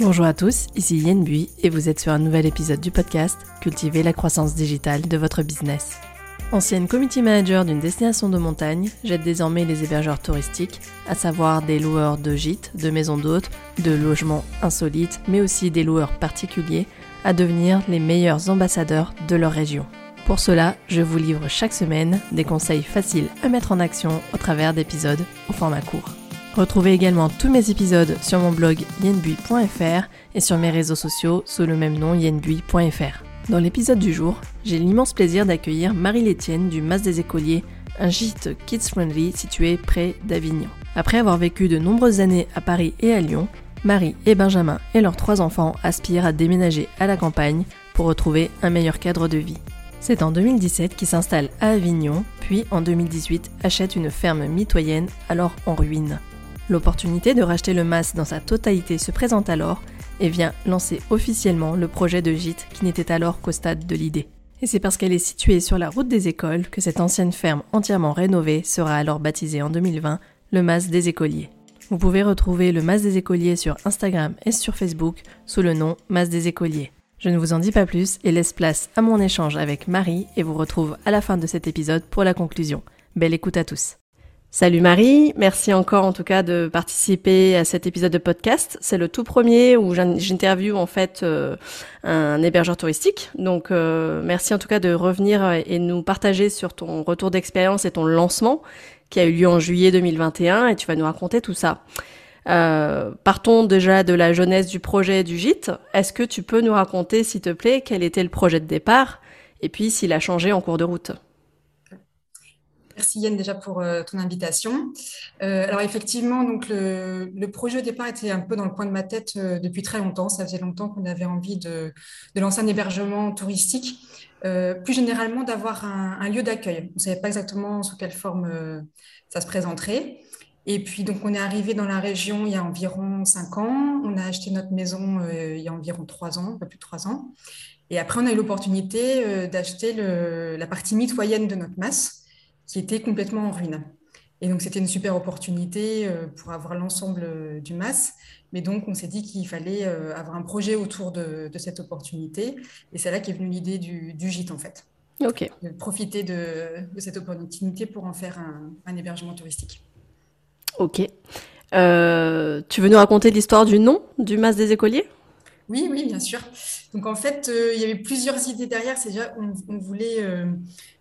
Bonjour à tous, ici Yen Bui et vous êtes sur un nouvel épisode du podcast Cultiver la croissance digitale de votre business. Ancienne community manager d'une destination de montagne, j'aide désormais les hébergeurs touristiques, à savoir des loueurs de gîtes, de maisons d'hôtes, de logements insolites, mais aussi des loueurs particuliers, à devenir les meilleurs ambassadeurs de leur région. Pour cela, je vous livre chaque semaine des conseils faciles à mettre en action au travers d'épisodes au format court. Retrouvez également tous mes épisodes sur mon blog yenbui.fr et sur mes réseaux sociaux sous le même nom yenbui.fr. Dans l'épisode du jour, j'ai l'immense plaisir d'accueillir Marie Létienne du Mas des Écoliers, un gîte kids-friendly situé près d'Avignon. Après avoir vécu de nombreuses années à Paris et à Lyon, Marie et Benjamin et leurs trois enfants aspirent à déménager à la campagne pour retrouver un meilleur cadre de vie. C'est en 2017 qu'ils s'installent à Avignon, puis en 2018 achètent une ferme mitoyenne alors en ruine. L'opportunité de racheter le MAS dans sa totalité se présente alors et vient lancer officiellement le projet de gîte qui n'était alors qu'au stade de l'idée. Et c'est parce qu'elle est située sur la route des écoles que cette ancienne ferme entièrement rénovée sera alors baptisée en 2020 le MAS des écoliers. Vous pouvez retrouver le MAS des écoliers sur Instagram et sur Facebook sous le nom MAS des écoliers. Je ne vous en dis pas plus et laisse place à mon échange avec Marie et vous retrouve à la fin de cet épisode pour la conclusion. Belle écoute à tous. Salut Marie, merci encore en tout cas de participer à cet épisode de podcast. C'est le tout premier où j'interviewe en fait euh, un hébergeur touristique. Donc euh, merci en tout cas de revenir et nous partager sur ton retour d'expérience et ton lancement qui a eu lieu en juillet 2021 et tu vas nous raconter tout ça. Euh, partons déjà de la jeunesse du projet du gîte. Est-ce que tu peux nous raconter, s'il te plaît, quel était le projet de départ et puis s'il a changé en cours de route? Merci Yann déjà pour euh, ton invitation. Euh, alors effectivement, donc le, projet au départ était un peu dans le coin de ma tête euh, depuis très longtemps. Ça faisait longtemps qu'on avait envie de, lancer un hébergement touristique, plus généralement d'avoir un, lieu d'accueil. On ne savait pas exactement sous quelle forme ça se présenterait. Et puis donc on est arrivé dans la région il y a environ cinq ans. On a acheté notre maison il y a environ trois ans, peu plus de trois ans. Et après on a eu l'opportunité d'acheter la partie mitoyenne de notre masse qui était complètement en ruine. Et donc, c'était une super opportunité euh, pour avoir l'ensemble euh, du MAS. Mais donc, on s'est dit qu'il fallait euh, avoir un projet autour de, cette opportunité. Et c'est là qu'est venue l'idée du, du, gîte, en fait. OK. De profiter de, cette opportunité pour en faire un, hébergement touristique. OK. tu veux nous raconter l'histoire du nom du MAS des écoliers? Oui, oui, bien sûr. Donc en fait, il y avait plusieurs idées derrière. C'est déjà, on, on voulait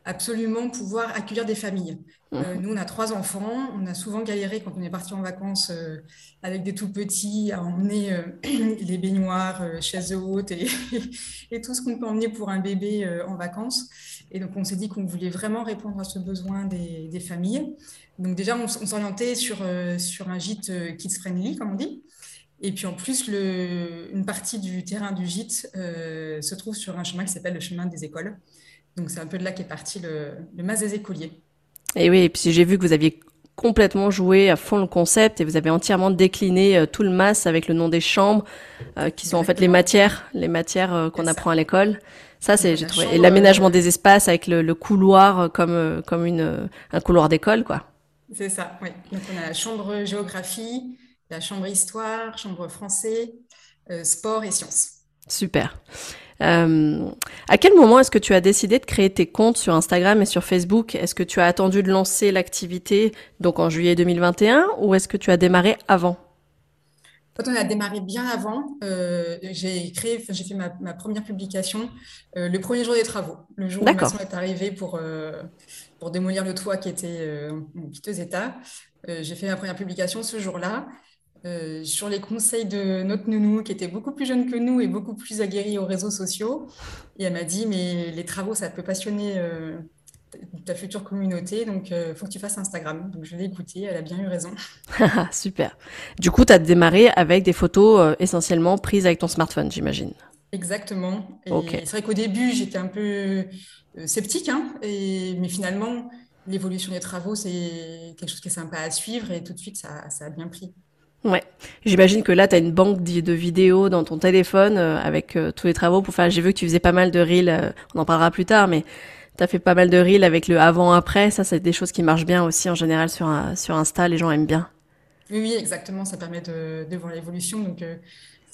absolument pouvoir accueillir des familles. Euh, mhm. nous, on a trois enfants. On a souvent galéré quand on est parti en vacances euh, avec des tout petits à emmener euh, les baignoires, chaises hautes et, et, tout ce qu'on peut emmener pour un bébé en vacances. Et donc, on s'est dit qu'on voulait vraiment répondre à ce besoin des, des familles. Donc, déjà, on, s'orientait sur, sur un gîte kids-friendly, comme on dit. Et puis en plus, le, une partie du terrain du gîte se trouve sur un chemin qui s'appelle le chemin des écoles. Donc c'est un peu de là qu'est parti le, le mas des écoliers. Et oui, et puis j'ai vu que vous aviez complètement joué à fond le concept et vous avez entièrement décliné euh, tout le mas avec le nom des chambres euh, qui sont en fait les matières, les matières euh, qu'on apprend à l'école. Ça c'est j'ai trouvé et l'aménagement des espaces avec le, le couloir comme comme une un couloir d'école quoi. C'est ça, oui. Donc on a la chambre géographie, la chambre histoire, chambre français, sport et sciences. Super. Euh, à quel moment est-ce que tu as décidé de créer tes comptes sur Instagram et sur Facebook? Est-ce que tu as attendu de lancer l'activité donc en juillet 2021 ou est-ce que tu as démarré avant? Quand on a démarré bien avant, euh, j'ai créé, j'ai fait ma, première publication euh, le premier jour des travaux, le jour où ma maison est arrivée pour, pour démolir le toit qui était en piteux état. j'ai fait ma première publication ce jour-là. Euh, sur les conseils de notre nounou qui était beaucoup plus jeune que nous et beaucoup plus aguerrie aux réseaux sociaux. Et elle m'a dit, mais les travaux, ça peut passionner euh, ta future communauté, donc il euh, faut que tu fasses Instagram. Donc je l'ai écouté, elle a bien eu raison. Super. Du coup, tu as démarré avec des photos essentiellement prises avec ton smartphone, j'imagine. Exactement. Et c'est vrai qu'au début, j'étais un peu sceptique, hein, et, mais finalement, l'évolution des travaux, c'est quelque chose qui est sympa à suivre et tout de suite, ça, ça a bien pris. Ouais. J'imagine que là, tu as une banque de vidéos dans ton téléphone euh, avec euh, tous les travaux pour faire. J'ai vu que tu faisais pas mal de reels, euh, on en parlera plus tard, mais tu as fait pas mal de reels avec le avant-après. Ça, c'est des choses qui marchent bien aussi en général sur, sur Insta, les gens aiment bien. Oui, oui, exactement. Ça permet de, de voir l'évolution. Donc,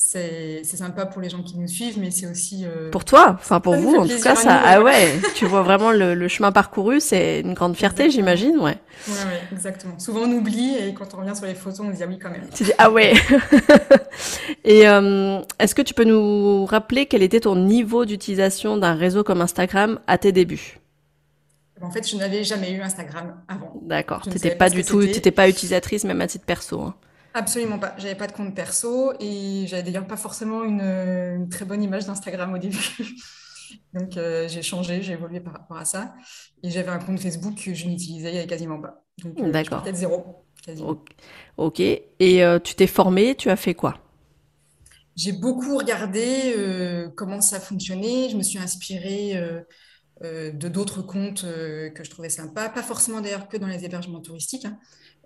c'est sympa pour les gens qui nous suivent, mais c'est aussi. Euh, pour toi, enfin pour vous, en tout cas, ça. ah ouais, tu vois vraiment le, chemin parcouru, c'est une grande fierté, j'imagine, ouais. Ouais, ouais, exactement. Souvent on oublie et quand on revient sur les photos, on se dit ah oui quand même. Tu dis ah ouais. et euh, est-ce que tu peux nous rappeler quel était ton niveau d'utilisation d'un réseau comme Instagram à tes débuts? En fait, je n'avais jamais eu Instagram avant. D'accord. Tu n'étais pas du tout, tu n'étais pas utilisatrice même à titre perso. Hein. Absolument pas. J'avais pas de compte perso et j'avais d'ailleurs pas forcément une, très bonne image d'Instagram au début. Donc euh, j'ai changé, j'ai évolué par rapport à ça. Et j'avais un compte Facebook que je n'utilisais quasiment pas. Donc euh, D'accord. peut-être zéro. Ok. Et euh, tu t'es formé, tu as fait quoi? J'ai beaucoup regardé comment ça fonctionnait. Je me suis inspirée de d'autres comptes que je trouvais sympas. Pas forcément d'ailleurs que dans les hébergements touristiques. Hein.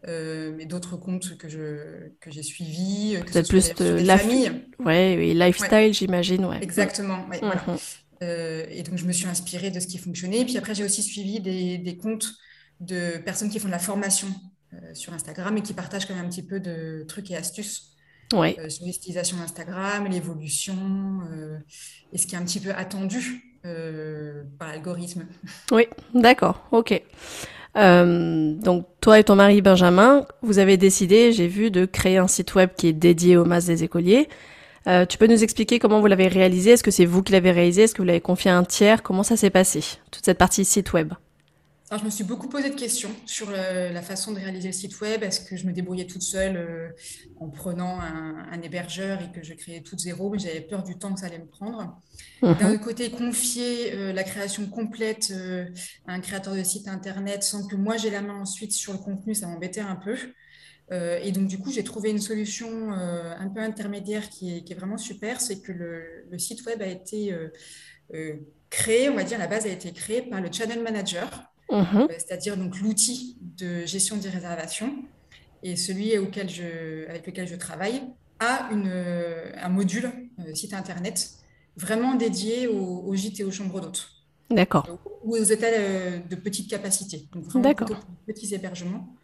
Euh, mais d'autres comptes que je que j'ai suivis, que ce plus de la famille. Ouais, oui, lifestyle, j'imagine, ouais. Exactement. Ouais, voilà. Mhm. euh, et donc je me suis inspirée de ce qui fonctionnait. Et puis après, j'ai aussi suivi des, des, comptes de personnes qui font de la formation euh, sur Instagram et qui partagent quand même un petit peu de trucs et astuces ouais. Euh, sur l'utilisation d'Instagram, l'évolution et ce qui est un petit peu attendu par l'algorithme. Oui, d'accord, ok. Euh, donc toi et ton mari Benjamin, vous avez décidé, j'ai vu, de créer un site web qui est dédié aux masses des écoliers. Euh, tu peux nous expliquer comment vous l'avez réalisé? Est-ce que c'est vous qui l'avez réalisé? Est-ce que vous l'avez confié à un tiers? Comment ça s'est passé, toute cette partie site web? Je me suis beaucoup posé de questions sur la façon de réaliser le site web. Est-ce que je me débrouillais toute seule euh, en prenant un, hébergeur et que je créais tout zéro? Mais j'avais peur du temps que ça allait me prendre. Mhm. D'un autre côté, confier euh, la création complète euh, à un créateur de site internet sans que moi j'ai la main ensuite sur le contenu, ça m'embêtait un peu. et donc, du coup, j'ai trouvé une solution un peu intermédiaire qui est, vraiment super. C'est que le, site web a été créé, on va dire, la base a été créée par le channel manager Mhm. Euh, c'est-à-dire donc l'outil de gestion des réservations et celui auquel je, avec lequel je travaille a une, euh, un module euh, site internet vraiment dédié aux, aux gîtes et aux chambres d'hôtes. D'accord. Ou aux hôtels de petite capacité, donc vraiment petits hébergements.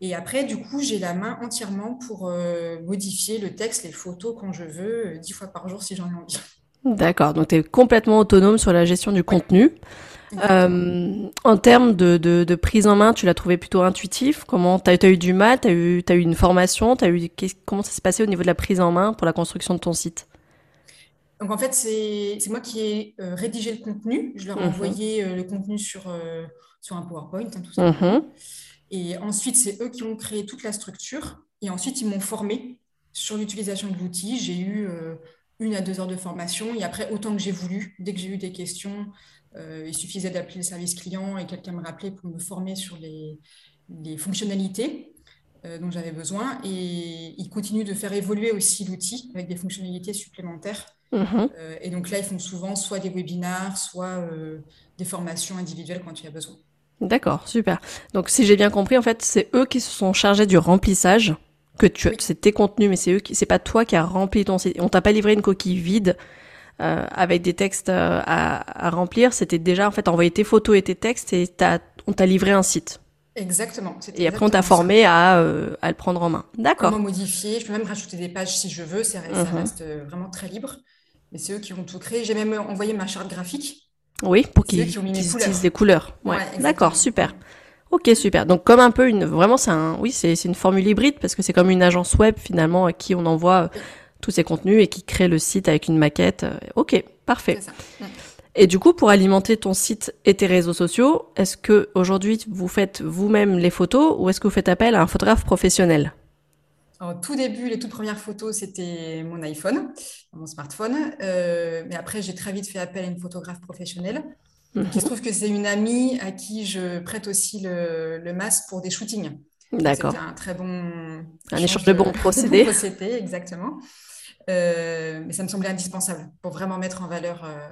Et après, du coup, j'ai la main entièrement pour modifier le texte, les photos quand je veux, dix fois par jour si j'en ai envie. D'accord, donc tu es complètement autonome sur la gestion du contenu. Euh, en termes de, de, prise en main, tu l'as trouvé plutôt intuitif Comment Tu as, eu du mal? Tu as eu, as eu une formation? As eu, Comment ça s'est passé au niveau de la prise en main pour la construction de ton site? Donc en fait, c'est moi qui ai euh, rédigé le contenu. Je leur ai mhm. envoyé euh, le contenu sur, sur un PowerPoint, hein, tout ça. Mhm. Et ensuite, c'est eux qui ont créé toute la structure. Et ensuite, ils m'ont formé sur l'utilisation de l'outil. J'ai eu une à deux heures de formation. Et après, autant que j'ai voulu, dès que j'ai eu des questions, euh, il suffisait d'appeler le service client et quelqu'un me rappelait pour me former sur les, fonctionnalités euh, dont j'avais besoin. Et ils continuent de faire évoluer aussi l'outil avec des fonctionnalités supplémentaires. Mhm. Euh, et donc là, ils font souvent soit des webinars, soit des formations individuelles quand il y a besoin. D'accord, super. Donc si j'ai bien compris, en fait, c'est eux qui se sont chargés du remplissage que tu c'est tes contenus mais c'est eux qui c'est pas toi qui a rempli ton site on t'a pas livré une coquille vide euh, avec des textes euh, à, à, remplir, c'était déjà en fait envoyer tes photos et tes textes et on t'a livré un site. Exactement. Et après, on t'a formé à, euh, à, le prendre en main. D'accord. Comment modifier? Je peux même rajouter des pages si je veux. Ça, ça mhm. reste vraiment très libre. Mais c'est eux qui ont tout créé. J'ai même envoyé ma charte graphique. Oui, pour qu'ils utilisent des couleurs. Ouais. D'accord, super. Ok, super. Donc comme un peu une, vraiment c'est un, oui, c'est une formule hybride parce que c'est comme une agence web finalement à qui on envoie tous ces contenus et qui crée le site avec une maquette. Euh, ok, parfait. Et du coup, pour alimenter ton site et tes réseaux sociaux, est-ce que aujourd'hui vous faites vous-même les photos ou est-ce que vous faites appel à un photographe professionnel? Au tout début, les toutes premières photos, c'était mon iPhone, mon smartphone. Euh, mais après, j'ai très vite fait appel à une photographe professionnelle. Mhm. Il se trouve que c'est une amie à qui je prête aussi le, le masque pour des shootings. D'accord. Un très bon... Un échange de bons procédés. procédés, exactement. Euh, mais ça me semblait indispensable pour vraiment mettre en valeur euh,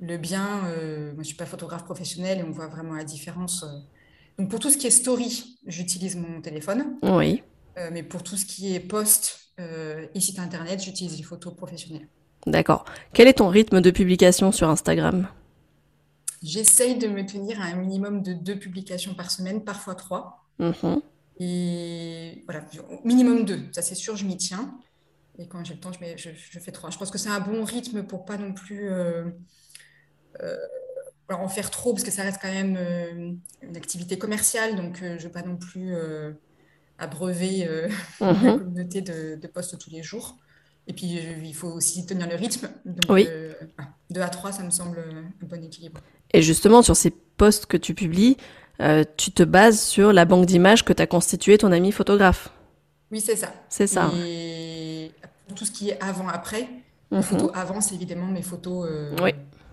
le bien. Euh, moi, je ne suis pas photographe professionnel et on voit vraiment la différence. Donc, pour tout ce qui est story, j'utilise mon téléphone. Oui. mais pour tout ce qui est post et site internet, j'utilise les photos professionnelles. D'accord. Quel est ton rythme de publication sur Instagram? J'essaye de me tenir à un minimum de deux publications par semaine, parfois trois. Mhm. Et voilà, minimum deux, ça c'est sûr, je m'y tiens. Et quand j'ai le temps, je, mets, je, je, fais trois. Je pense que c'est un bon rythme pour pas non plus en faire trop, parce que ça reste quand même une activité commerciale, donc je ne veux pas non plus abreuver la mhm. communauté de, de postes tous les jours. Et puis, il faut aussi tenir le rythme. Donc, oui. 2 à 3, ça me semble un bon équilibre. Et justement, sur ces posts que tu publies, euh, tu te bases sur la banque d'images que tu as constituée ton ami photographe. Oui, c'est ça. C'est ça. Et tout ce qui est avant-après, les mhm. photos avant, c'est évidemment mes photos euh,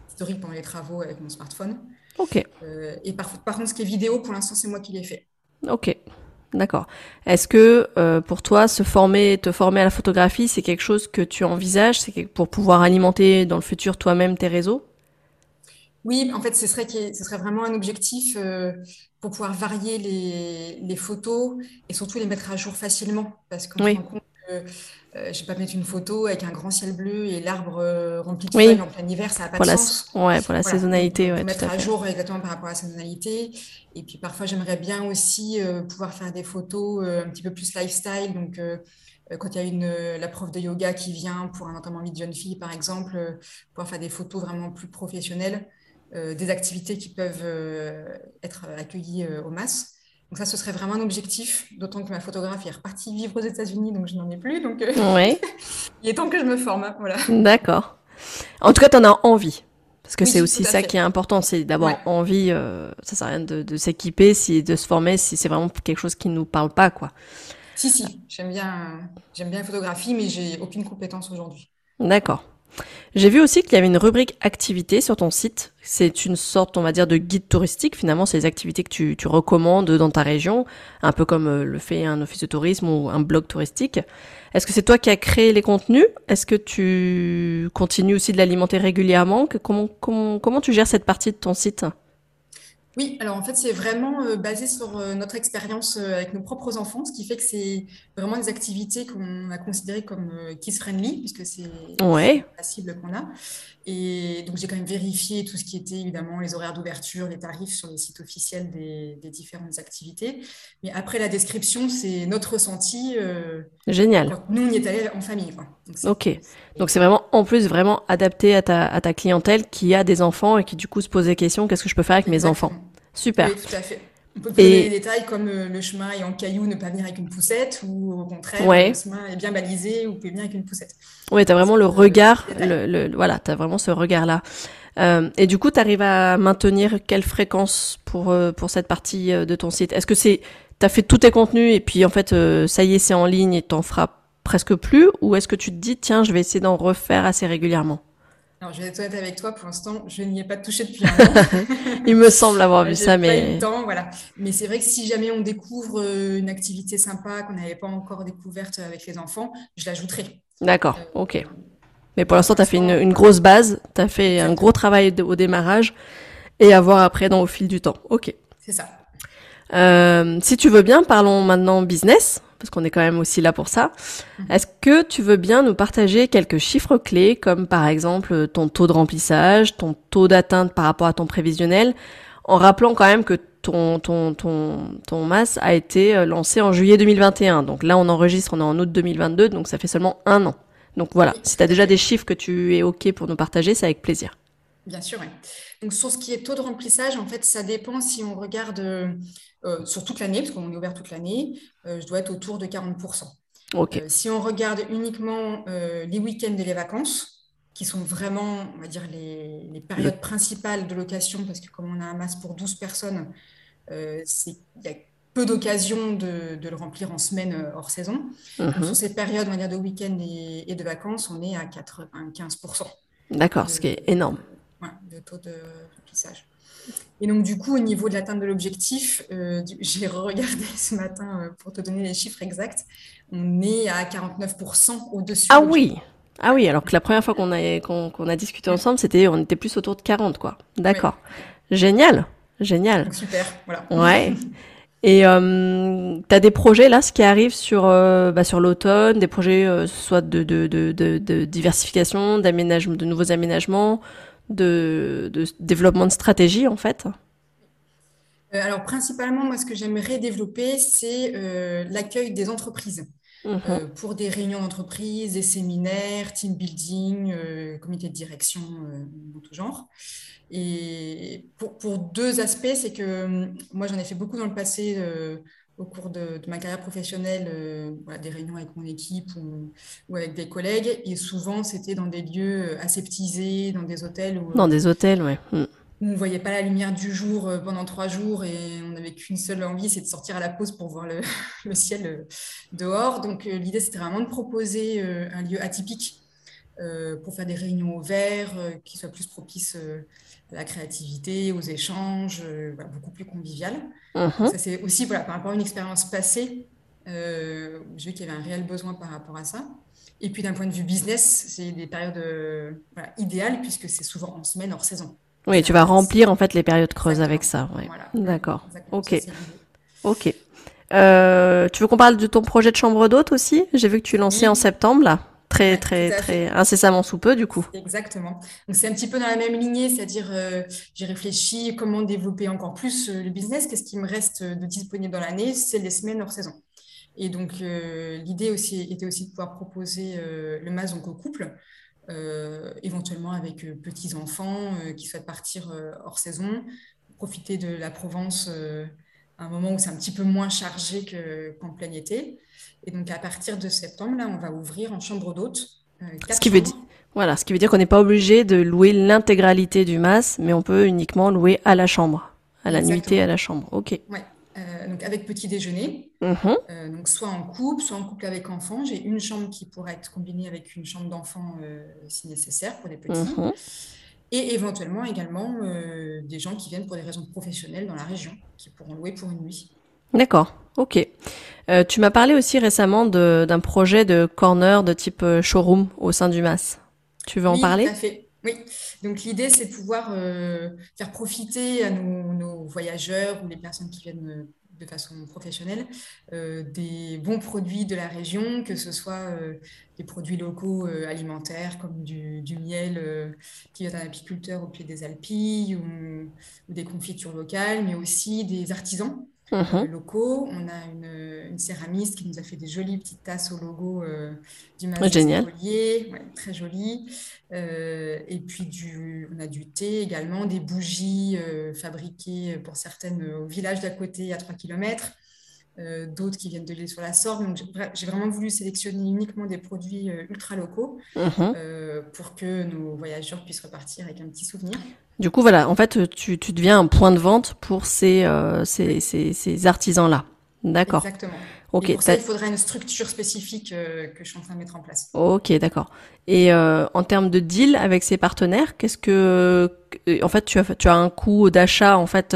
historiques pendant les travaux avec mon smartphone. Ok. Euh, et par, par, contre, ce qui est vidéo, pour l'instant, c'est moi qui l'ai fait. Ok. D'accord. Est-ce que pour toi, se former, te former à la photographie, c'est quelque chose que tu envisages, c'est pour pouvoir alimenter dans le futur toi-même tes réseaux? Oui, en fait, ce serait, ce serait vraiment un objectif euh, pour pouvoir varier les, photos et surtout les mettre à jour facilement. Parce qu'on se rend compte que euh, je ne vais pas mettre une photo avec un grand ciel bleu et l'arbre euh, rempli de feuilles en plein hiver, ça n'a pas de sens. Ouais, pour la saisonnalité. Ouais, mettre à, jour exactement par rapport à la saisonnalité. Et puis parfois, j'aimerais bien aussi pouvoir faire des photos un petit peu plus lifestyle. Donc, quand il y a une, la prof de yoga qui vient pour un entraînement de jeune fille, par exemple, pouvoir faire des photos vraiment plus professionnelles. Euh, des activités qui peuvent euh, être accueillies euh, au masses. Donc ça, ce serait vraiment un objectif, d'autant que ma photographe est repartie vivre aux États-Unis, donc je n'en ai plus. Donc il est temps que je me forme. Hein, voilà. D'accord. En tout cas, tu en as envie. Parce que c'est aussi ça qui est important, c'est d'avoir envie. ça sert à rien de, s'équiper, si, de se former, si c'est vraiment quelque chose qui ne nous parle pas, quoi. Si, si, j'aime bien, j'aime bien la photographie, mais j'ai aucune compétence aujourd'hui. D'accord. J'ai vu aussi qu'il y avait une rubrique activités sur ton site. C'est une sorte, on va dire, de guide touristique. Finalement, c'est les activités que tu, recommandes dans ta région, un peu comme euh, le fait un office de tourisme ou un blog touristique. Est-ce que c'est toi qui as créé les contenus? Est-ce que tu continues aussi de l'alimenter régulièrement? Comment tu gères cette partie de ton site? Oui, alors en fait, c'est vraiment euh, basé sur euh, notre expérience euh, avec nos propres enfants, ce qui fait que c'est vraiment des activités qu'on a considérées comme kids-friendly, puisque c'est ouais. la cible qu'on a. Et donc, j'ai quand même vérifié tout ce qui était évidemment les horaires d'ouverture, les tarifs sur les sites officiels des, différentes activités. Mais après, la description, c'est notre ressenti. Génial. nous, on y est allés en famille. ok. Donc, c'est vraiment, en plus, vraiment adapté à ta, à ta clientèle qui a des enfants et qui, du coup, se pose des questions qu'est-ce que je peux faire avec mes enfants? Super. Oui, tout à fait. On peut donner des détails comme euh, le chemin est en caillou, ne pas venir avec une poussette, ou au contraire, le chemin est bien balisé, vous pouvez venir avec une poussette. Oui, tu as vraiment le regard, le, voilà, tu as vraiment ce regard-là. Euh, et du coup, tu arrives à maintenir quelle fréquence pour, euh, pour cette partie de ton site? Est-ce que c'est, tu as fait tous tes contenus et puis en fait, ça y est, c'est en ligne et t'en feras presque plus? Ou est-ce que tu te dis, tiens, je vais essayer d'en refaire assez régulièrement? Alors, je vais être honnête avec toi, pour l'instant, je n'y ai pas touché depuis un an. Il me semble avoir vu ça, mais. Pas eu le temps, voilà. Mais c'est vrai que si jamais on découvre euh, une activité sympa qu'on n'avait pas encore découverte avec les enfants, je l'ajouterai. D'accord, euh, ok. Mais pour l'instant, tu as fait une, grosse base, tu as fait un gros travail au démarrage et à voir après dans, au fil du temps. Ok. C'est ça. Euh, si tu veux bien, parlons maintenant business parce qu'on est quand même aussi là pour ça. Mhm. Est-ce que tu veux bien nous partager quelques chiffres clés, comme par exemple ton taux de remplissage, ton taux d'atteinte par rapport à ton prévisionnel, en rappelant quand même que ton, ton, ton, ton masse a été euh, lancé en juillet 2021. Donc là, on enregistre, on est en août 2022, donc ça fait seulement un an. Donc voilà, si tu as déjà des chiffres que tu es OK pour nous partager, c'est avec plaisir. Bien sûr, oui. Donc sur ce qui est taux de remplissage, en fait, ça dépend si on regarde euh, sur toute l'année, parce qu'on est ouvert toute l'année, euh, je dois être autour de 40%. Euh, si on regarde uniquement les week-ends et les vacances, qui sont vraiment, on va dire, les, périodes principales de location, parce que comme on a un masse pour 12 personnes, il y a peu d'occasions de, le remplir en semaine hors saison. Mhm. sur ces périodes on va dire, de week-end et, de vacances, on est à 95%. D'accord, ce qui est énorme. de taux de remplissage. Et donc, du coup, au niveau de l'atteinte de l'objectif, euh, j'ai regardé ce matin euh, pour te donner les chiffres exacts. On est à 49% au-dessus. Ah oui Ah oui, alors que la première fois qu'on a, qu'on, a discuté ensemble, c'était, on était plus autour de 40, quoi. D'accord. Génial Génial. super, voilà. Ouais. Et euh, tu as des projets là, ce qui arrive sur, euh, bah, sur l'automne, des projets soit de, de, de, de, diversification, d'aménagement, de nouveaux aménagements, de, développement de stratégie en fait euh, Alors principalement, moi ce que j'aimerais développer, c'est euh, l'accueil des entreprises. mhm. pour des réunions d'entreprise, des séminaires, team building, comité de direction de tout genre. Et pour, pour deux aspects, c'est que hum, moi, j'en ai fait beaucoup dans le passé au cours de, ma carrière professionnelle, euh, des réunions avec mon équipe ou, avec des collègues. Et souvent, c'était dans des lieux euh, aseptisés, dans des hôtels. dans des hôtels, oui. Mm. Où on ne voyait pas la lumière du jour euh, pendant trois jours et on n'avait qu'une seule envie, c'est de sortir à la pause pour voir le, le ciel dehors. Donc, l'idée, c'était vraiment de proposer un lieu atypique pour faire des réunions au vert qui soient plus propices la créativité, aux échanges, euh, beaucoup plus convivial. Uh-huh. Ça, c'est aussi voilà, par rapport à une expérience passée, euh, j'ai vu qu'il y avait un réel besoin par rapport à ça. Et puis d'un point de vue business, c'est des périodes euh, idéales puisque c'est souvent en semaine, hors saison. Oui, tu vas remplir en fait les périodes creuses avec ça. D'accord. Ok. ok. tu veux qu'on parle de ton projet de chambre d'hôte aussi? J'ai vu que tu lançais en septembre là. Très, très, très incessamment sous peu, du coup. Exactement. Donc, c'est un petit peu dans la même lignée, c'est-à-dire, euh, j'ai réfléchi comment développer encore plus euh, le business. Qu'est-ce qui me reste de disponible dans l'année C'est les semaines hors saison. Et donc, euh, l'idée aussi était aussi de pouvoir proposer le MAS donc, au couple, éventuellement avec petits-enfants qui souhaitent partir hors saison, profiter de la Provence à un moment où c'est un petit peu moins chargé qu'en plein été. Et donc, à partir de septembre, là, on va ouvrir en chambre d'hôte. Euh, ce qui veut dire, voilà, ce qui veut dire qu'on n'est pas obligé de louer l'intégralité du mas, mais on peut uniquement louer à la chambre, à la nuitée à la chambre. Ok. Ouais. Euh, donc avec petit déjeuner, mm-hmm. euh, donc soit en couple, soit en couple avec enfant. J'ai une chambre qui pourrait être combinée avec une chambre d'enfant si nécessaire pour les petits. Mm-hmm. Et éventuellement également des gens qui viennent pour des raisons professionnelles dans la région, qui pourront louer pour une nuit. D'accord, ok. Euh, tu m'as parlé aussi récemment d'un projet de corner de type euh, showroom au sein du MAS. Tu veux en parler? tout à fait. Oui, donc l'idée c'est de pouvoir euh, faire profiter à nos, voyageurs ou les personnes qui viennent de façon professionnelle des bons produits de la région, que ce soit des produits locaux alimentaires comme du, miel qui vient d'un apiculteur au pied des Alpilles ou, ou, des confitures locales, mais aussi des artisans uh locaux. On a une, céramiste qui nous a fait des jolies petites tasses au logo euh, du magasin très jolies. Euh, et puis du, on a du thé également, des bougies euh, fabriquées pour certaines au village d'à côté à 3 km. Euh, d'autres qui viennent de l'île sur la Sorgue. Donc, j'ai vraiment voulu sélectionner uniquement des produits euh, ultra locaux mhm. euh, pour que nos voyageurs puissent repartir avec un petit souvenir. Du coup, voilà, en fait, tu, tu deviens un point de vente pour ces, ces, ces, artisans-là. D'accord. Exactement. Ok. pour ça, il faudrait une structure spécifique que je suis en train de mettre en place. Ok, d'accord. Et en termes de deal avec ces partenaires, qu'est-ce que, en fait, tu as, tu as un coût d'achat en fait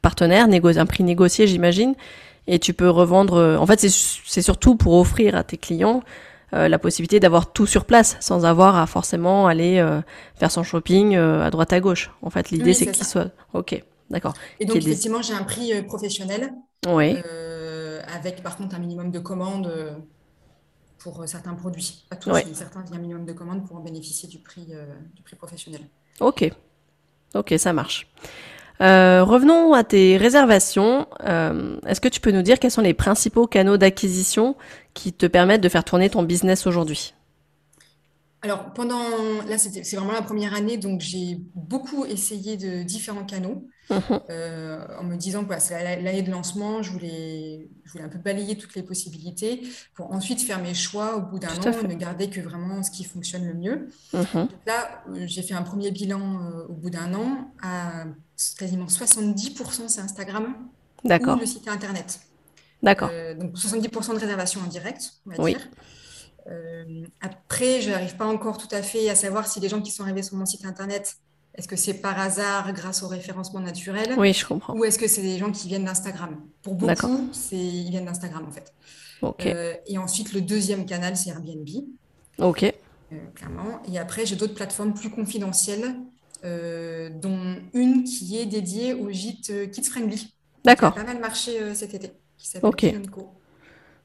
partenaire, un prix négocié, j'imagine et tu peux revendre. Euh, en fait, c'est surtout pour offrir à tes clients euh, la possibilité d'avoir tout sur place sans avoir à forcément aller euh, faire son shopping à droite à gauche. En fait, l'idée c'est qu'il soit. Ok, d'accord. Et donc effectivement, j'ai un prix professionnel. Oui. avec par contre un minimum de commandes pour certains produits. Pas tous, mais certains, il y a un minimum de commandes pour en bénéficier du prix, du prix professionnel. Ok, ok, ça marche. Euh, revenons à tes réservations. Euh, est-ce que tu peux nous dire quels sont les principaux canaux d'acquisition qui te permettent de faire tourner ton business aujourd'hui? Alors, pendant, là, c'est vraiment la première année, donc j'ai beaucoup essayé de différents canaux mhm. euh, en me disant que c'est l'année de lancement, je voulais, je voulais un peu balayer toutes les possibilités pour ensuite faire mes choix au bout d'un an et ne garder que vraiment ce qui fonctionne le mieux. Mhm. là, j'ai fait un premier bilan au bout d'un an à quasiment 70% c'est Instagram ou le site internet. D'accord. Euh, donc 70% de réservation en direct, on va dire. Euh, après, je n'arrive pas encore tout à fait à savoir si les gens qui sont arrivés sur mon site internet, est-ce que c'est par hasard grâce au référencement naturel Oui, je comprends. Ou est-ce que c'est des gens qui viennent d'Instagram? Pour beaucoup, ils viennent d'Instagram en fait. Euh, et ensuite, le deuxième canal, c'est Airbnb. Ok. clairement. Et après, j'ai d'autres plateformes plus confidentielles dont une qui est dédiée au gîte euh, Kids Friendly. D'accord. Qui a pas mal marché euh, cet été, qui s'appelle Ok.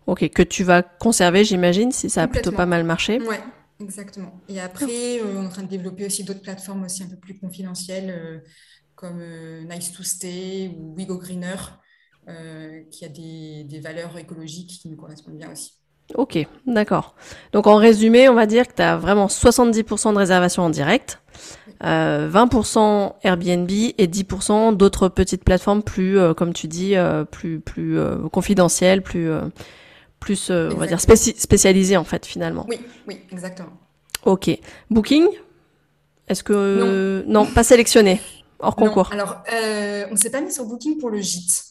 Ok, que tu vas conserver, j'imagine, si ça a plutôt pas mal marché. Ouais, exactement. Et après, on est en train de développer aussi d'autres plateformes aussi un peu plus confidentielles, comme Nice to Stay ou We Go Greener, qui a des, des, valeurs écologiques qui nous correspondent bien aussi. Ok, d'accord. Donc en résumé, on va dire que tu as vraiment 70% de réservations en direct, euh, 20% Airbnb et 10% d'autres petites plateformes plus, euh, comme tu dis, euh, plus plus euh, confidentielles, plus plus on va dire spéci spécialisées en fait finalement. Oui, oui, exactement. Ok. Booking Est-ce que non. non. pas sélectionné hors concours. Alors, on s'est pas mis sur Booking pour le gîte.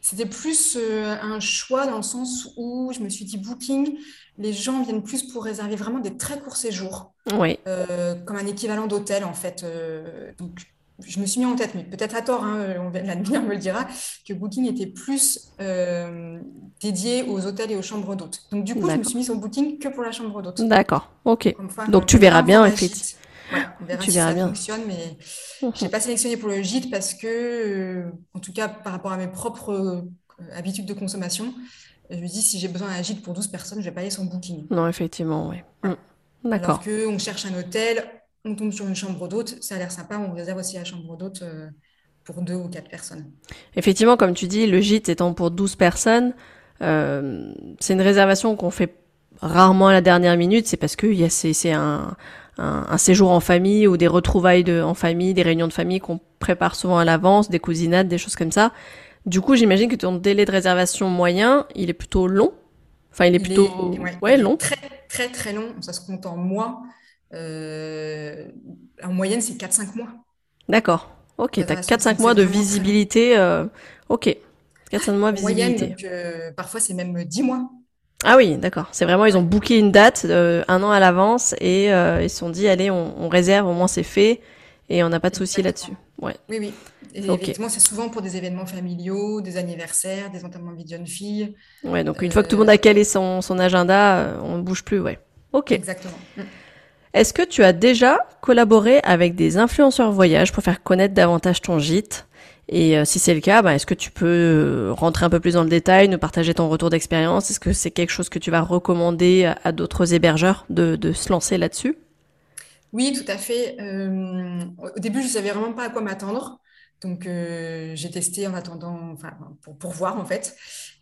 C'était plus un choix dans le sens où je me suis dit Booking, les gens viennent plus pour réserver vraiment des très courts séjours, oui. euh, comme un équivalent d'hôtel en fait. Euh, donc, je me suis mis en tête, mais peut-être à tort, hein, l'avenir me le dira, que Booking était plus euh, dédié aux hôtels et aux chambres d'hôtes. Donc du coup, je me suis mis sur Booking que pour la chambre d'hôte. D'accord, ok. Donc tu verras bien, on verra tu si verras ça bien. fonctionne, mais je n'ai pas sélectionné pour le gîte parce que, en tout cas, par rapport à mes propres habitudes de consommation, je me dis, si j'ai besoin d'un gîte pour 12 personnes, je vais pas aller sur Booking. Non, effectivement, oui. Mm. D'accord. Alors qu'on cherche un hôtel, on tombe sur une chambre d'hôte, ça a l'air sympa, on réserve aussi la chambre d'hôte euh, pour deux ou quatre personnes. Effectivement, comme tu dis, le gîte étant pour 12 personnes, euh, c'est une réservation qu'on fait rarement à la dernière minute, c'est parce que c'est un, un, un, séjour en famille ou des retrouvailles de, en famille, des réunions de famille qu'on prépare souvent à l'avance, des cousinades, des choses comme ça. Du coup, j'imagine que ton délai de réservation moyen, il est plutôt long. Enfin, il est plutôt ouais, long. Très, très, très long. Ça se compte en mois. Euh, en moyenne, c'est 4-5 mois. D'accord. Ok, tu as 4-5 mois de visibilité. Euh... Ok. 4-5 mois de visibilité. donc, euh, parfois, c'est même 10 mois. Ah oui, d'accord. C'est vraiment, ils ont booké une date euh, un an à l'avance et euh, ils se sont dit, allez, on, on réserve, au moins c'est fait et on n'a pas de souci là-dessus. Ouais. Oui, oui. Et effectivement, c'est souvent pour des événements familiaux, des anniversaires, des enterrements de vie de jeune fille. Ouais, donc une fois que tout le monde a calé son, son agenda, euh, on ne bouge plus, ouais. Ok. Exactement. Mm. Est-ce que tu as déjà collaboré avec des influenceurs voyage pour faire connaître davantage ton gîte? Et euh, si c'est le cas, bah, est-ce que tu peux euh, rentrer un peu plus dans le détail, nous partager ton retour d'expérience? Est-ce que c'est quelque chose que tu vas recommander à, à d'autres hébergeurs de, de se lancer là-dessus? Oui, tout à fait. Euh, au début, je ne savais vraiment pas à quoi m'attendre. Donc, euh, j'ai testé en attendant, enfin, pour, pour voir en fait.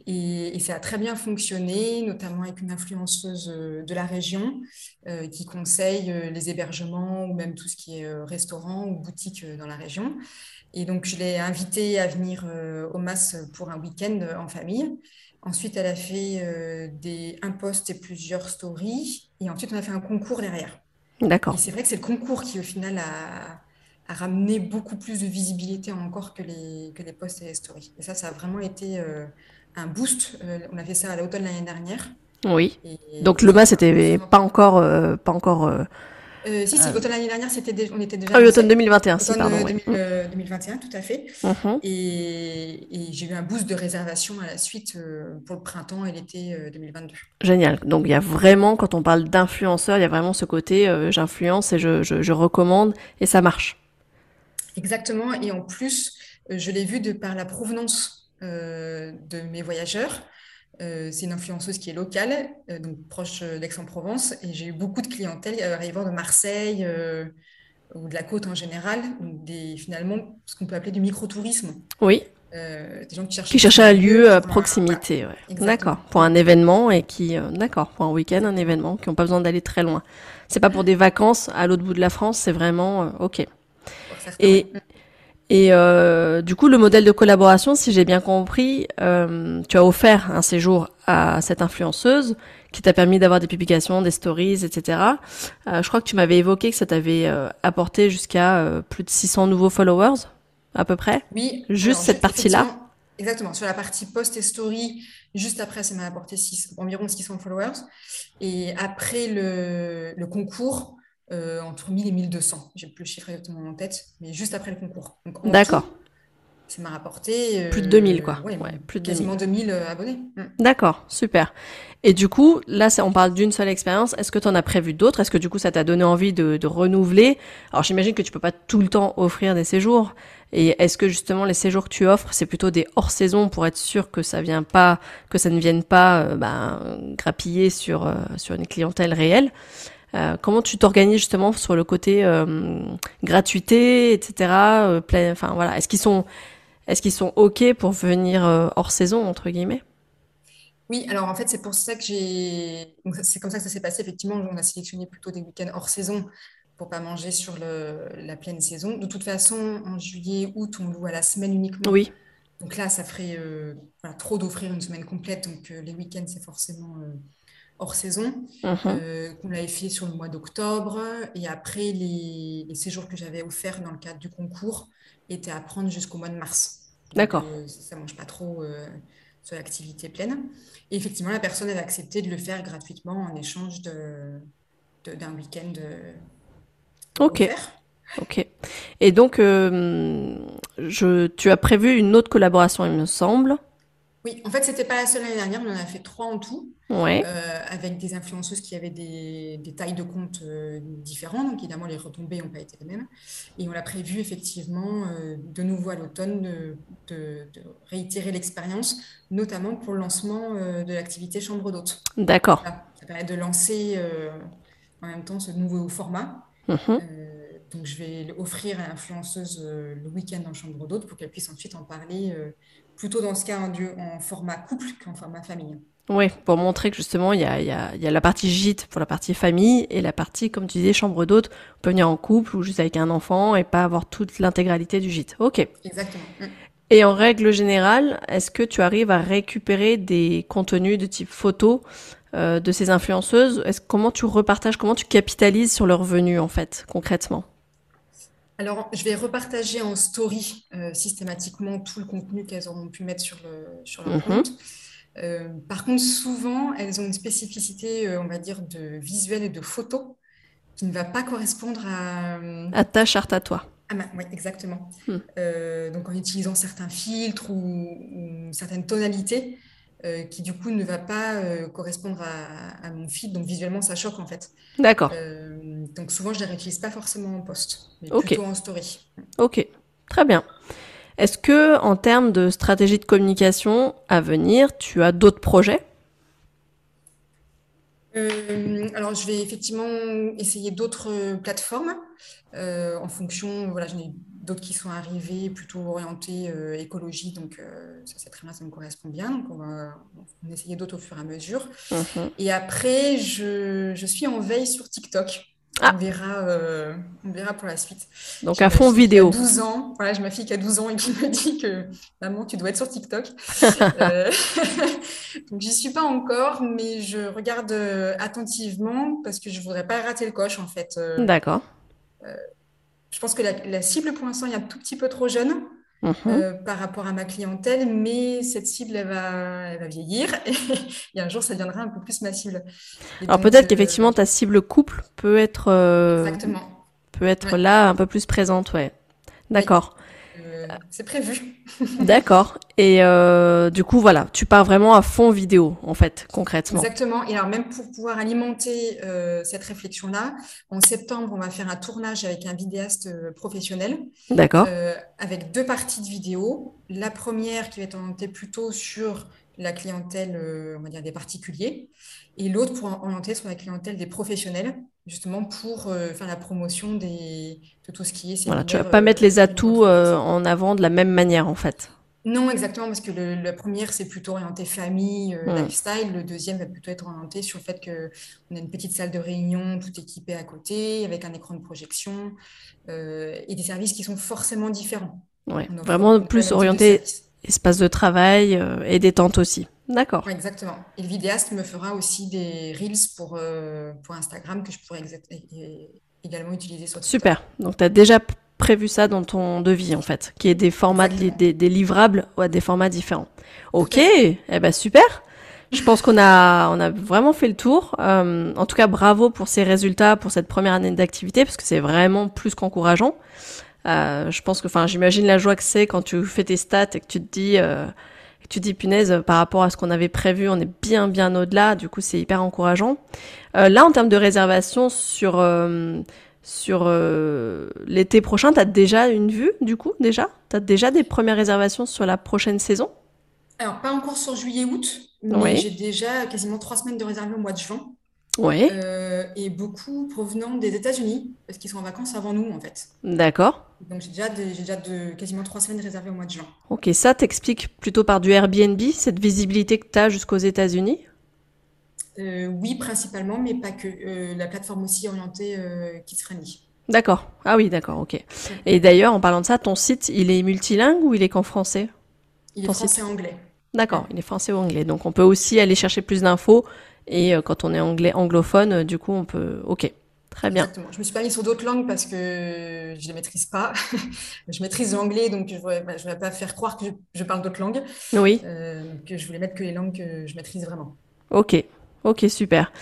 Et, ça a très bien fonctionné, notamment avec une influenceuse euh, de la région qui conseille les hébergements ou même tout ce qui est restaurant ou boutique dans la région. Et donc, je l'ai invitée à venir au MAS pour un week-end en famille. Ensuite, elle a fait des, un post et plusieurs stories. Et ensuite, on a fait un concours derrière. D'accord. C'est vrai que c'est le concours qui, au final, a, ramené beaucoup plus de visibilité encore que les, que les posts et les stories. Et ça, ça a vraiment été euh, un boost. Euh, on a fait ça à l'automne l'année dernière. Oui. Donc le MAS c'était pas encore, euh, pas encore euh, si, si, euh... l'année dernière, c'était on était déjà. Ah oui, automne 2021, si, pardon. 2021, tout à fait. Uh-huh. Et, et j'ai eu un boost de réservation à la suite euh, pour le printemps et l'été 2022. Euh, Génial. Donc, il y a vraiment, quand on parle d'influenceur, il y a vraiment ce côté euh, j'influence et je, je, je, recommande et ça marche. Exactement. Et en plus, je l'ai vu de par la provenance de mes voyageurs. Euh, c'est une influenceuse qui est locale, euh, donc proche d'Aix-en-Provence, et j'ai eu beaucoup de clientèle euh, arrivant de Marseille ou de la côte en général, des, finalement ce qu'on peut appeler du microtourisme. Oui. des gens qui cherchent qui un lieu à proximité, ouais. d'accord, pour un événement et qui, d'accord, pour un week-end, un événement, qui n'ont pas besoin d'aller très loin. C'est pas pour des vacances à l'autre bout de la France, c'est vraiment ok. Et et euh, du coup, le modèle de collaboration, si j'ai bien compris, euh, tu as offert un séjour à cette influenceuse qui t'a permis d'avoir des publications, des stories, etc. Euh, je crois que tu m'avais évoqué que ça t'avait euh, apporté jusqu'à euh, plus de 600 nouveaux followers, à peu près. Oui. Juste cette partie-là. Exactement. Sur la partie post et story, juste après, ça m'a apporté environ 600 followers. Et après le, le concours, euh, entre 1000 et 1200. J'ai plus le chiffre exactement en tête, mais juste après le concours. D'accord. Ça m'a rapporté. Euh, plus de 2000, quoi. Ouais, plus de quasiment 2000, euh, abonnés. Mm. D'accord, super. Et du coup, là, on parle d'une seule expérience. Est-ce que tu en as prévu d'autres? Est-ce que du coup, ça t'a donné envie de, de renouveler? Alors, j'imagine que tu peux pas tout le temps offrir des séjours. Et est-ce que justement les séjours que tu offres, c'est plutôt des hors saison pour être sûr que ça vient pas, que ça ne vienne pas ben, grappiller sur sur une clientèle réelle? Euh, comment tu t'organises justement sur le côté euh, gratuité, etc. Euh, enfin voilà, est-ce qu'ils sont, est-ce qu'ils sont ok pour venir hors saison entre guillemets? Oui, alors en fait, c'est pour ça que j'ai. C'est comme ça que ça s'est passé. Effectivement, on a sélectionné plutôt des week-ends hors saison pour pas manger sur le- la pleine saison. De toute façon, en juillet, août, on loue à la semaine uniquement. Oui. Donc là, ça ferait euh, voilà, trop d'offrir une semaine complète. Donc euh, les week-ends, c'est forcément euh, hors saison. Mhm. Euh, on l'avait fait sur le mois d'octobre. Et après, les, les séjours que j'avais offerts dans le cadre du concours étaient à prendre jusqu'au mois de mars. D'accord. euh, ça ne mange pas trop euh, sur l'activité pleine. Et effectivement, la personne avait accepté de le faire gratuitement en échange de, de- d'un week-end euh, Ok. offert. Ok. Et donc, je, tu as prévu une autre collaboration, il me semble. Oui, en fait, c'était pas la seule l'année dernière, on en a fait trois en tout. Ouais. euh, avec des influenceuses qui avaient des, des tailles de compte euh, différentes, donc évidemment les retombées n'ont pas été les mêmes. Et on l'a prévu effectivement euh, de nouveau à l'automne de, de- de réitérer l'expérience, notamment pour le lancement de l'activité chambre d'hôte. D'accord. Voilà, ça permet de lancer en même temps ce nouveau format. Mhm. Donc je vais offrir à l'influenceuse euh, le week-end en chambre d'hôte pour qu'elle puisse ensuite en parler euh, plutôt dans ce cas en, duo- en format couple qu'en format famille. Oui, pour montrer que justement, il y a, il y a, il y a la partie gîte pour la partie famille et la partie, comme tu disais, chambre d'hôte. On peut venir en couple ou juste avec un enfant et pas avoir toute l'intégralité du gîte. Ok. Exactement. Mm. Et en règle générale, est-ce que tu arrives à récupérer des contenus de type photo euh, de ces influenceuses? Est-ce comment tu repartages, comment tu capitalises sur leurs revenus en fait, concrètement? Alors, je vais repartager en story euh, systématiquement tout le contenu qu'elles auront pu mettre sur le, sur leur Mhm. compte. Euh, par contre, souvent, elles ont une spécificité, euh, on va dire, de visuel et de photo qui ne va pas correspondre à, À ta charte à toi. ah bah, ouais, exactement. Hmm. Donc en utilisant certains filtres ou, ou certaines tonalités euh, qui du coup ne va pas euh, correspondre à, à mon feed. Donc visuellement, ça choque en fait. D'accord. Euh, donc souvent, je ne les réutilise pas forcément en post, mais Ok. plutôt en story. Ok. Très bien. Est-ce que, en termes de stratégie de communication à venir, tu as d'autres projets? Alors, je vais effectivement essayer d'autres plateformes en fonction. Voilà, j'en ai d'autres qui sont arrivées plutôt orientées euh, écologie, donc euh, ça c'est très bien, ça me correspond bien. Donc, on va, on va essayer d'autres au fur et à mesure. Mhm. Et après, je, je suis en veille sur TikTok. Ah. On verra, euh, on verra pour la suite. Donc à fond vidéo. 12 ans. Voilà, j'ai ma fille qui a 12 ans et qui me dit que maman, tu dois être sur TikTok. Euh, donc j'y suis pas encore, mais je regarde attentivement parce que je voudrais pas rater le coche en fait. D'accord. Je pense que la, la cible pour l'instant est un tout petit peu trop jeune Mhm. euh, par rapport à ma clientèle, mais cette cible elle va, elle va vieillir et, un jour ça deviendra un peu plus ma cible. Et Alors peut-être euh, qu'effectivement ta cible couple peut être euh, peut être Ouais. là un peu plus présente, ouais. D'accord. C'est prévu. D'accord. Et euh, du coup, voilà, tu pars vraiment à fond vidéo, en fait, concrètement. Exactement. Et alors, même pour pouvoir alimenter euh, cette réflexion-là, en septembre, on va faire un tournage avec un vidéaste euh, professionnel, D'accord. euh, avec deux parties de vidéo. La première qui va être orientée plutôt sur la clientèle, euh, on va dire des particuliers, et l'autre pour orienter sur la clientèle des professionnels, justement pour euh, faire la promotion des, de tout ce qui est Voilà, tu vas pas euh, mettre les séminaire atouts euh, en avant de la même manière, en fait. Non, exactement, parce que le- la première, c'est plutôt orienté famille, euh, lifestyle. Le deuxième va plutôt être orienté sur le fait qu'on a une petite salle de réunion, tout équipé à côté, avec un écran de projection, euh, et des services qui sont forcément différents. Ouais. Vraiment plus orienté espace de travail euh, et détente aussi. D'accord. Ouais, exactement. Et le vidéaste me fera aussi des reels pour, euh, pour Instagram que je pourrais également utiliser sur TikTok. Super. Donc, tu as déjà prévu ça dans ton devis, en fait, qui est des formats, de des, des livrables ou des formats différents. Ok. Eh ben, super. Je pense qu'on a, on a vraiment fait le tour. Euh, en tout cas, bravo pour ces résultats, pour cette première année d'activité, parce que c'est vraiment plus qu'encourageant. Euh, je pense que, enfin, j'imagine la joie que c'est quand tu fais tes stats et que tu te dis, euh, tu te dis, punaise, euh, par rapport à ce qu'on avait prévu, on est bien, bien au-delà. Du coup, c'est hyper encourageant. Euh, là, en termes de réservation sur, euh, sur euh, l'été prochain, t'as déjà une vue, du coup, déjà? T'as déjà des premières réservations sur la prochaine saison? Alors, pas encore sur juillet-août, mais Oui. j'ai déjà quasiment trois semaines de réservé au mois de juin. Oui. Euh, et beaucoup provenant des États-Unis, parce qu'ils sont en vacances avant nous, en fait. D'accord. Donc j'ai déjà, de, déjà de, quasiment trois semaines réservées au mois de juin. Ok, ça t'explique plutôt par du Airbnb, cette visibilité que tu as jusqu'aux États-Unis? Euh, Oui, principalement, mais pas que. Euh, la plateforme aussi orientée euh, kids friendly. D'accord. Ah oui, d'accord, ok. Et d'ailleurs, en parlant de ça, ton site, il est multilingue ou il est qu'en français? Il est français anglais. D'accord, il est français ou anglais. Donc on peut aussi aller chercher plus d'infos. Et quand on est anglais anglophone, du coup, on peut. Ok. Très bien. Exactement. Je me suis pas mis sur d'autres langues parce que je les maîtrise pas. je maîtrise l'anglais, donc je ne voudrais, bah, pas faire croire que je, parle d'autres langues. Oui. Euh, que je voulais mettre que les langues que je maîtrise vraiment. Ok. Ok, super.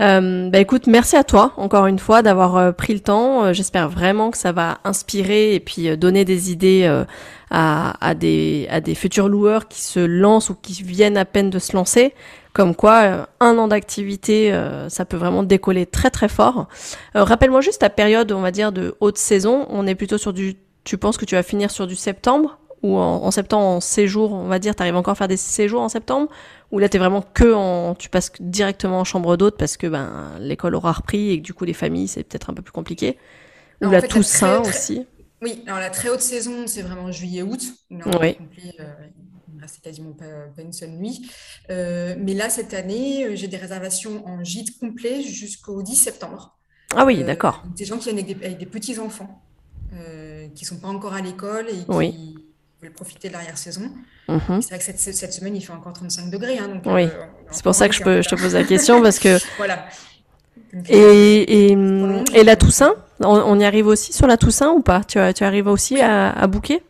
Euh, bah écoute, merci à toi encore une fois d'avoir euh, pris le temps. J'espère vraiment que ça va inspirer et puis donner des idées à, à, des, à des futurs loueurs qui se lancent ou qui viennent à peine de se lancer. Comme quoi, euh, un an d'activité, euh, ça peut vraiment décoller très très fort. Euh, rappelle-moi juste ta période, on va dire, de haute saison. On est plutôt sur du... Tu penses que tu vas finir sur du septembre? Ou en, septembre en séjour, on va dire, tu arrives encore à faire des séjours en septembre Ou là, tu es vraiment que en... Tu passes directement en chambre d'hôte parce que ben, l'école aura repris et que du coup, les familles, c'est peut-être un peu plus compliqué? Ou la Toussaint aussi? Oui, alors la très haute saison, c'est vraiment juillet-août. Oui c'est quasiment pas, une seule nuit. Euh, mais là, cette année, euh, j'ai des réservations en gîte complet jusqu'au 10 septembre. Ah oui, euh, d'accord. Des gens qui viennent avec des, petits-enfants, qui ne sont pas encore à l'école et qui profiter de l'arrière-saison. Mhm. C'est vrai que cette, semaine, il fait encore 35 degrés. Hein, oui, c'est pour ça que je, peux, je te pose la question, parce que... voilà. Et, et, la Toussaint, on, y arrive aussi sur la Toussaint ou pas? Tu, tu arrives aussi à, à booker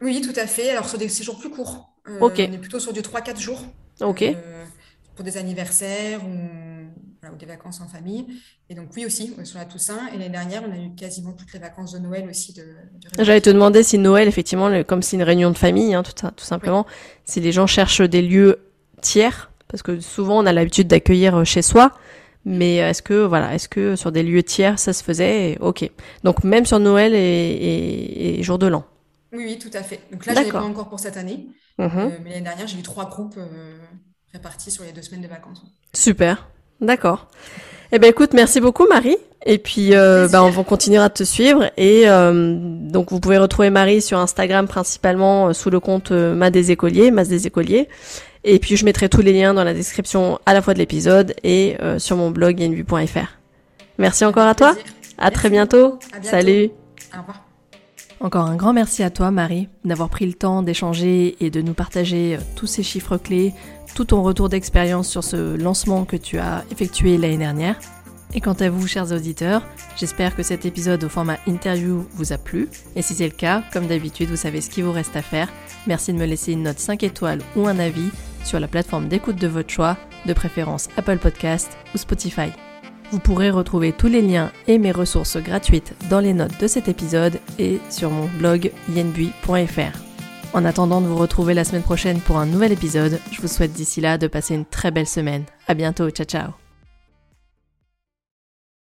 Oui, tout à fait. Alors, sur des séjours plus courts. Euh, on est plutôt sur du 3-4 jours. Ok. Euh, pour des anniversaires ou, des vacances en famille. Et donc, oui, aussi, sur la Toussaint. Et l'année dernière, on a eu quasiment toutes les vacances de Noël aussi. De, J'allais te demander si Noël, effectivement, comme c'est une réunion de famille, hein, tout, tout, simplement, si les gens cherchent des lieux tiers, parce que souvent, on a l'habitude d'accueillir euh, chez soi. Mais est-ce que voilà, est-ce que sur des lieux tiers ça se faisait? Ok. Donc même sur Noël et, et jour de l'an. Oui, oui, tout à fait. Donc là, je n'ai pas encore pour cette année. Mhm. Euh, mais l'année dernière, j'ai eu trois groupes euh, répartis sur les deux semaines de vacances. Super, d'accord. Eh ben écoute, merci beaucoup Marie. Et puis euh, ben, on va continuer à te suivre. Et donc vous pouvez retrouver Marie sur Instagram principalement sous le compte Ma des écoliers, Mas des écoliers. Et puis je mettrai tous les liens dans la description à la fois de l'épisode et sur mon blog yenvu.fr. Merci encore à toi. À très bientôt. bientôt. Salut. Au revoir. Encore un grand merci à toi Marie d'avoir pris le temps d'échanger et de nous partager euh, tous ces chiffres clés, tout ton retour d'expérience sur ce lancement que tu as effectué l'année dernière. Et quant à vous, chers auditeurs, j'espère que cet épisode au format interview vous a plu. Et si c'est le cas, comme d'habitude, vous savez ce qu'il vous reste à faire. Merci de me laisser une note 5 étoiles ou un avis sur la plateforme d'écoute de votre choix, de préférence Apple Podcast ou Spotify. Vous pourrez retrouver tous les liens et mes ressources gratuites dans les notes de cet épisode et sur mon blog yenbui.fr. En attendant de vous retrouver la semaine prochaine pour un nouvel épisode, je vous souhaite d'ici là de passer une très belle semaine. À bientôt, ciao ciao